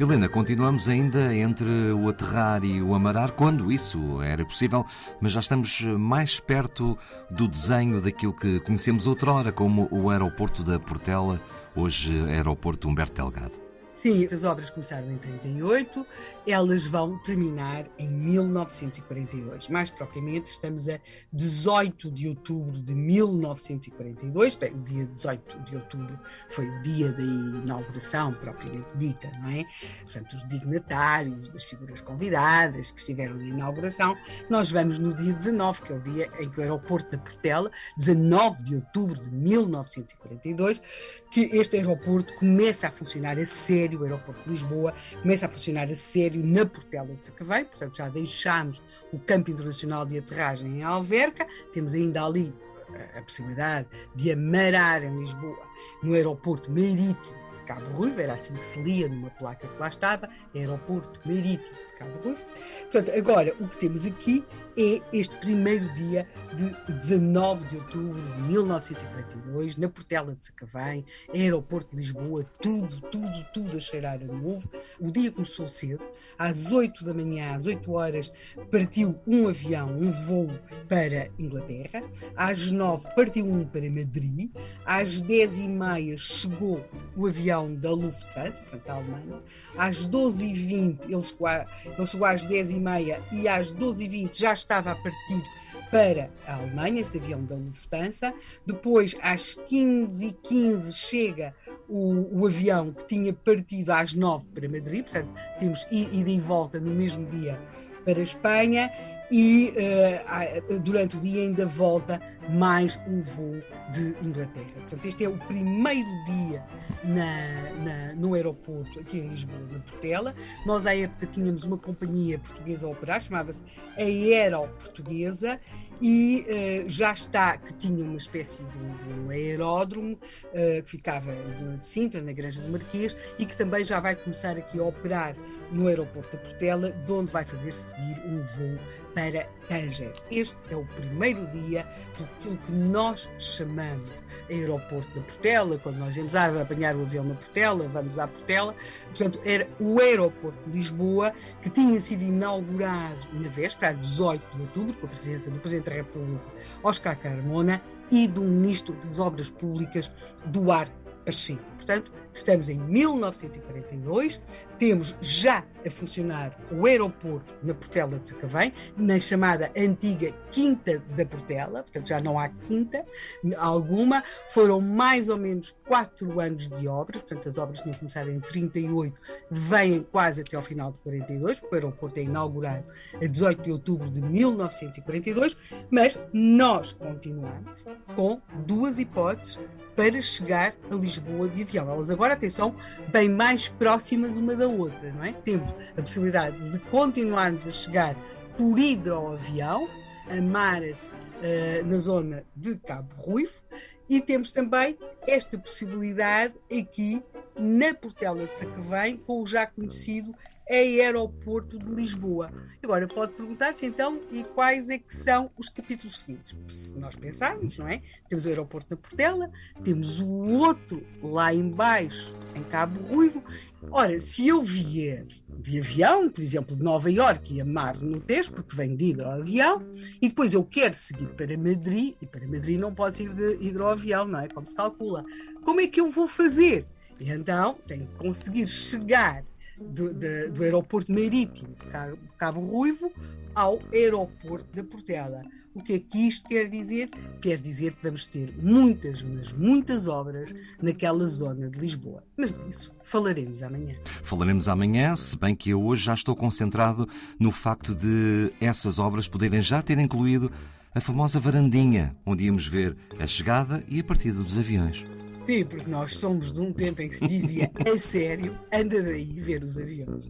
Helena, continuamos ainda entre o aterrar e o amarar, quando isso era possível, mas já estamos mais perto do desenho daquilo que conhecemos outrora como o aeroporto da Portela, hoje aeroporto Humberto Delgado. Sim, as obras começaram em 38, elas vão terminar em 1942. Mais propriamente, estamos a 18 de outubro de 1942. Bem, o dia 18 de outubro foi o dia da inauguração propriamente dita, não é? Portanto, os dignatários, das figuras convidadas que estiveram na inauguração. Nós vamos no dia 19, que é o dia em que o aeroporto da Portela, 19 de outubro de 1942, que este aeroporto começa a funcionar a sério sério, o aeroporto de Lisboa começa a funcionar a sério na Portela de Sacavém, portanto já deixámos o campo internacional de aterragem em Alverca, temos ainda ali a, possibilidade de amarar em Lisboa no aeroporto marítimo Cabo Ruivo, era assim que se lia numa placa que lá estava, aeroporto marítimo de Cabo Ruivo. Portanto, agora o que temos aqui é este primeiro dia de 19 de outubro de 1942, na Portela de Sacavém, aeroporto de Lisboa, tudo, tudo, tudo a cheirar a novo. O dia começou cedo, às 8 da manhã, às 8 horas, partiu um avião, um voo para Inglaterra, às 9 partiu um para Madrid, às 10 e meia chegou o avião da Lufthansa, portanto Alemanha, às 12h20 ele chegou, ele chegou às 10 e meia e às 12h20 já estava a partir para a Alemanha, esse avião da Lufthansa. Depois, às 15h15, 15, chega o, o, avião que tinha partido às 9 para Madrid, portanto, temos ida e volta no mesmo dia para a Espanha e uh, durante o dia ainda volta mais um voo de Inglaterra. Portanto, este é o primeiro dia na, na, no aeroporto aqui em Lisboa, na Portela. Nós, à época, tínhamos uma companhia portuguesa a operar, chamava-se Aero Portuguesa, e uh, já está que tinha uma espécie de, um aeródromo uh, que ficava na zona de Sintra, na Granja do Marquês, e que também já vai começar aqui a operar no aeroporto da Portela, de onde vai fazer seguir um voo para Tanger. Este é o primeiro dia do que nós chamamos aeroporto da Portela, quando nós íamos ah, apanhar o avião na Portela, vamos à Portela. Portanto, era o aeroporto de Lisboa que tinha sido inaugurado na véspera, 18 de outubro, com a presença do Presidente da República, Oscar Carmona, e do Ministro das Obras Públicas, Duarte Pacheco. Portanto, estamos em 1942, temos já a funcionar o aeroporto na Portela de Sacavém, na chamada antiga Quinta da Portela, portanto já não há quinta alguma, foram mais ou menos quatro anos de obras, portanto as obras tinham começado em 38, vêm quase até ao final de 42, porque o aeroporto é inaugurado a 18 de outubro de 1942, mas nós continuamos com duas hipóteses para chegar a Lisboa de avião. Elas agora, atenção, bem mais próximas uma da outra, não é? Temos a possibilidade de continuarmos a chegar por hidroavião, a Maras, uh, na zona de Cabo Ruivo, e temos também esta possibilidade aqui na Portela de Sacavém, com o já conhecido aeroporto de Lisboa. Agora pode perguntar-se então e quais é que são os capítulos seguintes. Se nós pensarmos, não é? Temos o aeroporto da Portela, temos o outro lá embaixo em Cabo Ruivo. Ora, se eu vier de avião, por exemplo, de Nova Iorque e amarro no Tejo, porque venho de hidroavião, e depois eu quero seguir para Madrid, e para Madrid não posso ir de hidroavião, não é? Como se calcula. Como é que eu vou fazer? E então tenho que conseguir chegar do, de, do aeroporto marítimo de Cabo, Cabo Ruivo ao aeroporto da Portela. O que é que isto quer dizer? Quer dizer que vamos ter muitas, mas muitas obras naquela zona de Lisboa. Mas disso falaremos amanhã. Falaremos amanhã, se bem que eu hoje já estou concentrado no facto de essas obras poderem já ter incluído a famosa varandinha, onde íamos ver a chegada e a partida dos aviões. Sim, porque nós somos de um tempo em que se dizia a sério, anda daí ver os aviões.